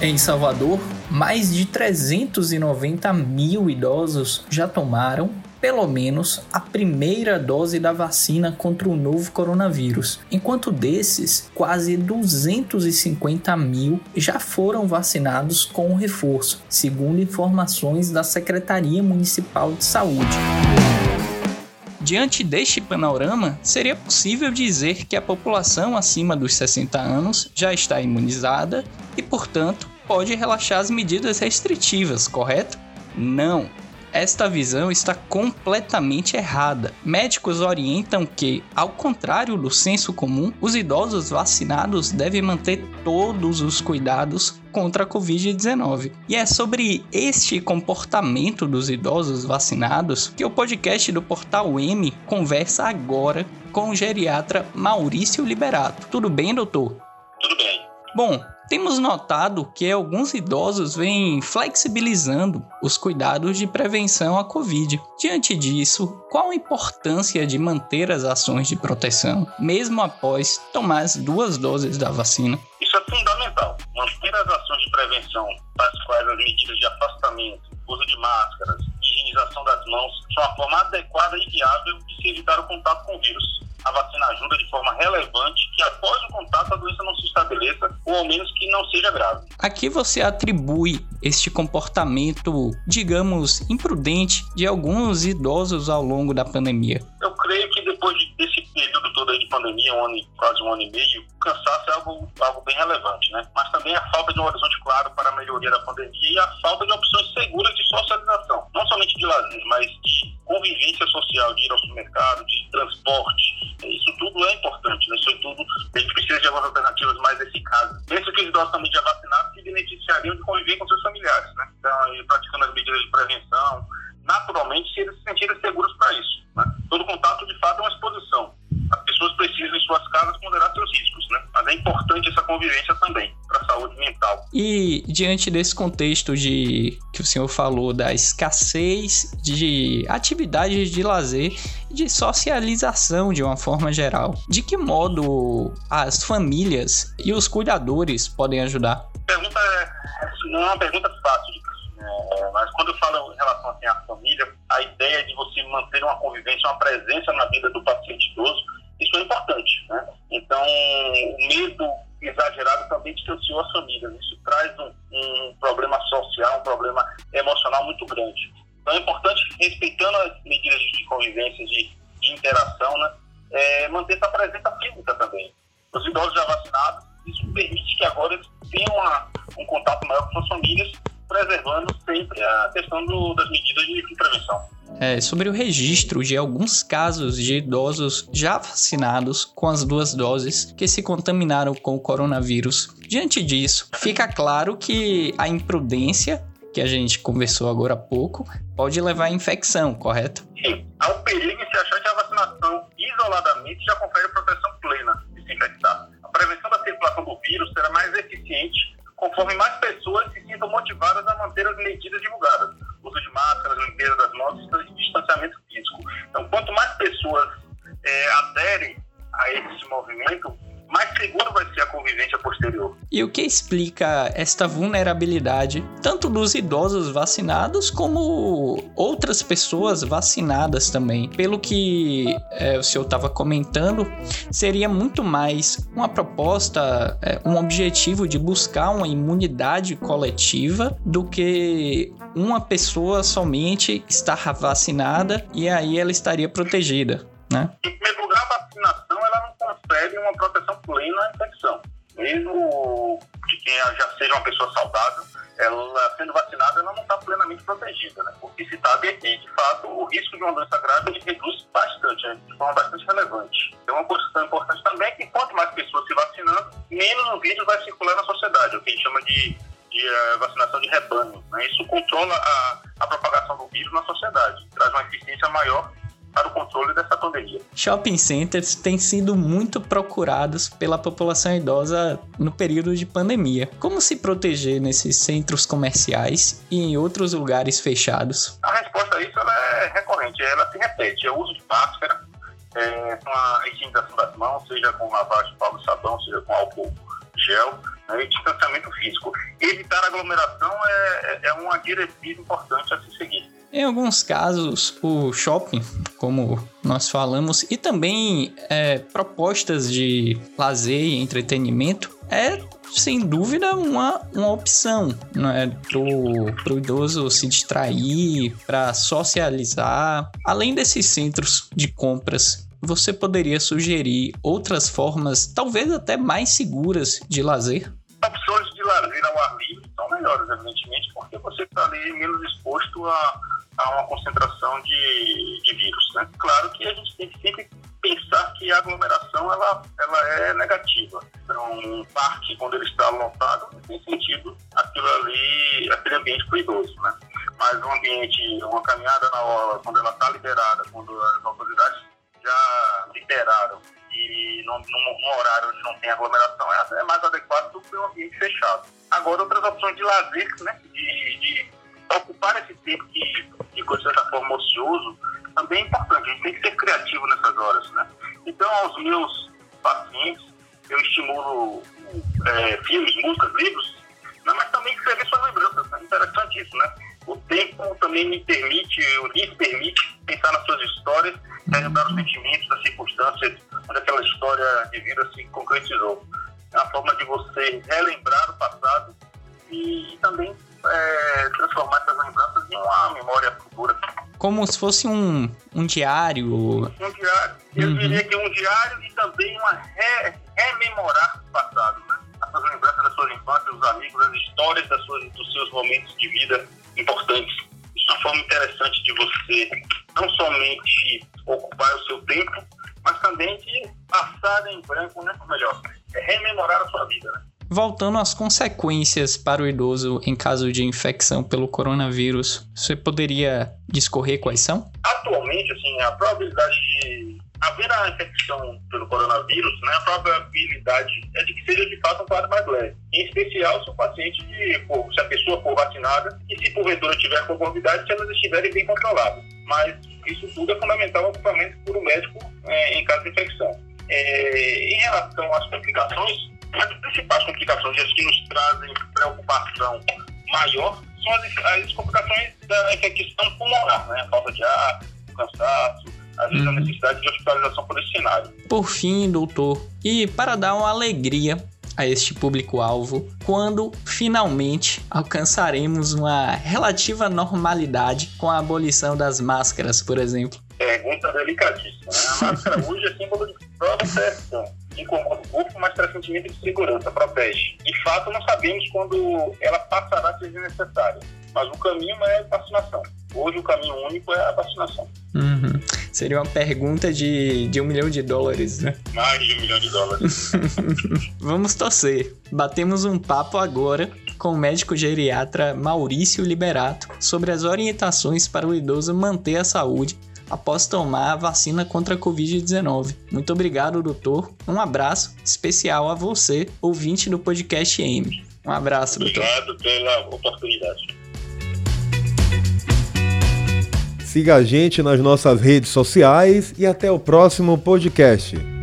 Em Salvador, mais de 390 mil idosos já tomaram pelo menos a primeira dose da vacina contra o novo coronavírus, enquanto desses, quase 250 mil já foram vacinados com o reforço, segundo informações da Secretaria Municipal de Saúde. Diante deste panorama, seria possível dizer que a população acima dos 60 anos já está imunizada e, portanto, pode relaxar as medidas restritivas, correto? Não. Esta visão está completamente errada. Médicos orientam que, ao contrário do senso comum, os idosos vacinados devem manter todos os cuidados contra a Covid-19. E é sobre este comportamento dos idosos vacinados que o podcast do Portal M conversa agora com o geriatra Maurício Liberato. Tudo bem, doutor? Tudo bem. Bom, temos notado que alguns idosos vêm flexibilizando os cuidados de prevenção à Covid. Diante disso, qual a importância de manter as ações de proteção, mesmo após tomar as duas doses da vacina? Isso é fundamental. Manter as ações de prevenção, tais quais as medidas de afastamento, uso de máscaras, higienização das mãos, são a forma adequada e viável de se evitar o contato com o vírus a vacina ajuda de forma relevante que após o contato a doença não se estabeleça ou ao menos que não seja grave. Aqui você atribui este comportamento, digamos, imprudente de alguns idosos ao longo da pandemia. Eu creio que depois desse período todo de pandemia, um ano, quase um ano e meio, o cansaço é algo, algo bem relevante, né? Mas também a falta de um horizonte claro para a melhoria da pandemia e a falta de opções seguras de socialização, não somente de lazer, mas de convivência social, de ir ao supermercado, de transporte. Idosos também já se beneficiariam de conviver com seus familiares, né? Então, aí, praticando as medidas de prevenção, naturalmente, se eles se sentirem seguros para isso. Né? Todo contato, de fato, é uma exposição. As pessoas precisam, em suas casas, ponderar seus riscos, né? Mas é importante essa convivência também para a saúde mental. E diante desse contexto de que o senhor falou da escassez de atividades de lazer de socialização de uma forma geral, de que modo as famílias e os cuidadores podem ajudar? Pergunta é, não é uma pergunta fácil de é, mas quando eu falo em relação assim, à família, a ideia de você manter uma convivência, uma presença na vida do paciente idoso, isso é importante. Né? Então, o medo exagerado também distanciou as famílias. Isso traz um, um problema social, um problema emocional muito grande. Então, é importante, respeitando as convivência, de, de interação, né? É, manter essa presença física também. Os idosos já vacinados, isso permite que agora eles tenham uma, um contato maior com suas famílias preservando sempre a questão do, das medidas de, de prevenção. É, sobre o registro de alguns casos de idosos já vacinados com as duas doses que se contaminaram com o coronavírus. Diante disso, fica claro que a imprudência, que a gente conversou agora há pouco, pode levar à infecção, correto? Sim. Há o perigo em se achar que a vacinação isoladamente já confere proteção plena de se infectar. A prevenção da circulação do vírus será mais eficiente conforme mais pessoas se sintam motivadas a manter as medidas divulgadas. E o que explica esta vulnerabilidade, tanto dos idosos vacinados, como outras pessoas vacinadas também? Pelo que é, o senhor estava comentando, seria muito mais uma proposta, é, um objetivo de buscar uma imunidade coletiva do que uma pessoa somente estar vacinada e aí ela estaria protegida, né? Mesmo de quem já seja uma pessoa saudável, ela sendo vacinada, ela não está plenamente protegida, né? Porque se é que, de fato, o risco de uma doença grave ele reduz bastante, né? de forma bastante relevante. Então, uma questão importante também é que quanto mais pessoas se vacinando, menos o vírus vai circular na sociedade, o que a gente chama de, de uh, vacinação de rebanho. Né? Isso controla a, a propagação do vírus na sociedade, traz uma eficiência maior para o controle dessa pandemia. Shopping centers têm sido muito procurados pela população idosa no período de pandemia. Como se proteger nesses centros comerciais e em outros lugares fechados? A resposta a isso é recorrente, ela se repete. É o uso de máscara, é, com a higienização das mãos, seja com lavagem de pau sabão, seja com álcool gel, né, e distanciamento físico. Evitar aglomeração é, é uma diretriz importante a se seguir. Em alguns casos, o shopping, como nós falamos, e também é, propostas de lazer e entretenimento é sem dúvida uma, uma opção né, para o idoso se distrair, para socializar. Além desses centros de compras, você poderia sugerir outras formas, talvez até mais seguras, de lazer? Opções de lazer ao ar livre são melhores, evidentemente, porque você está ali menos exposto a a uma concentração de, de vírus. Né? Claro que a gente tem que sempre pensar que a aglomeração ela, ela é negativa. Então, um parque, quando ele está lotado, não tem sentido aquilo ali, aquele ambiente para o idoso. Né? Mas um ambiente, uma caminhada na hora, quando ela está liberada, quando as autoridades já liberaram e num, num, horário onde não tem aglomeração, é, é mais adequado do que um ambiente fechado. Agora, outras opções de lazer, né? de, de ocupar esse tempo que ficou, de certa forma, ocioso, também é importante. A gente tem que ser criativo nessas horas, né? Então, aos meus pacientes, eu estimulo é, filmes, músicas, livros, né? mas também escrever suas lembranças. É interessante isso, né? O tempo também me permite, lhes permite pensar nas suas histórias, relembrar os sentimentos, as circunstâncias onde aquela história de vida se concretizou. É uma forma de você relembrar uma memória futura. Como se fosse um, um diário. Um diário. Eu uhum. diria que um diário e também uma re, rememorar o passado. Né? As lembranças da sua infância, dos amigos, as histórias das suas, dos seus momentos de vida importantes. Isso é uma forma interessante de você não somente ocupar o seu tempo, mas também de passar em branco, né? Ou melhor, é rememorar a sua vida, né? Voltando às consequências para o idoso em caso de infecção pelo coronavírus, você poderia discorrer quais são? Atualmente, assim, a probabilidade de haver a infecção pelo coronavírus, né, a probabilidade é de que seja de fato um quadro mais leve. Em especial se o paciente, se a pessoa for vacinada e se porventura tiver comorbidade, se elas estiverem bem controladas. Mas isso tudo é fundamental maior são as, as complicações da infecção pulmonar, né? A falta de ar, o cansaço, às vezes uhum. a necessidade de hospitalização por esse cenário. Por fim, doutor, e para dar uma alegria a este público-alvo quando finalmente alcançaremos uma relativa normalidade com a abolição das máscaras, por exemplo? Pergunta delicadíssima. Né? A máscara hoje é símbolo de proteção incomoda o corpo, mas traz sentimento de segurança, protege. De fato, não sabemos quando ela passará a ser necessária, mas o caminho é a vacinação. Hoje o caminho único é a vacinação. Uhum. Seria uma pergunta de, de um milhão de dólares, né? Mais de um milhão de dólares. Vamos torcer. Batemos um papo agora com o médico geriatra Maurício Liberato sobre as orientações para o idoso manter a saúde após tomar a vacina contra a Covid-19. Muito obrigado, doutor. Um abraço especial a você, ouvinte do podcast M. Um abraço, doutor. Obrigado pela oportunidade. Siga a gente nas nossas redes sociais e até o próximo podcast.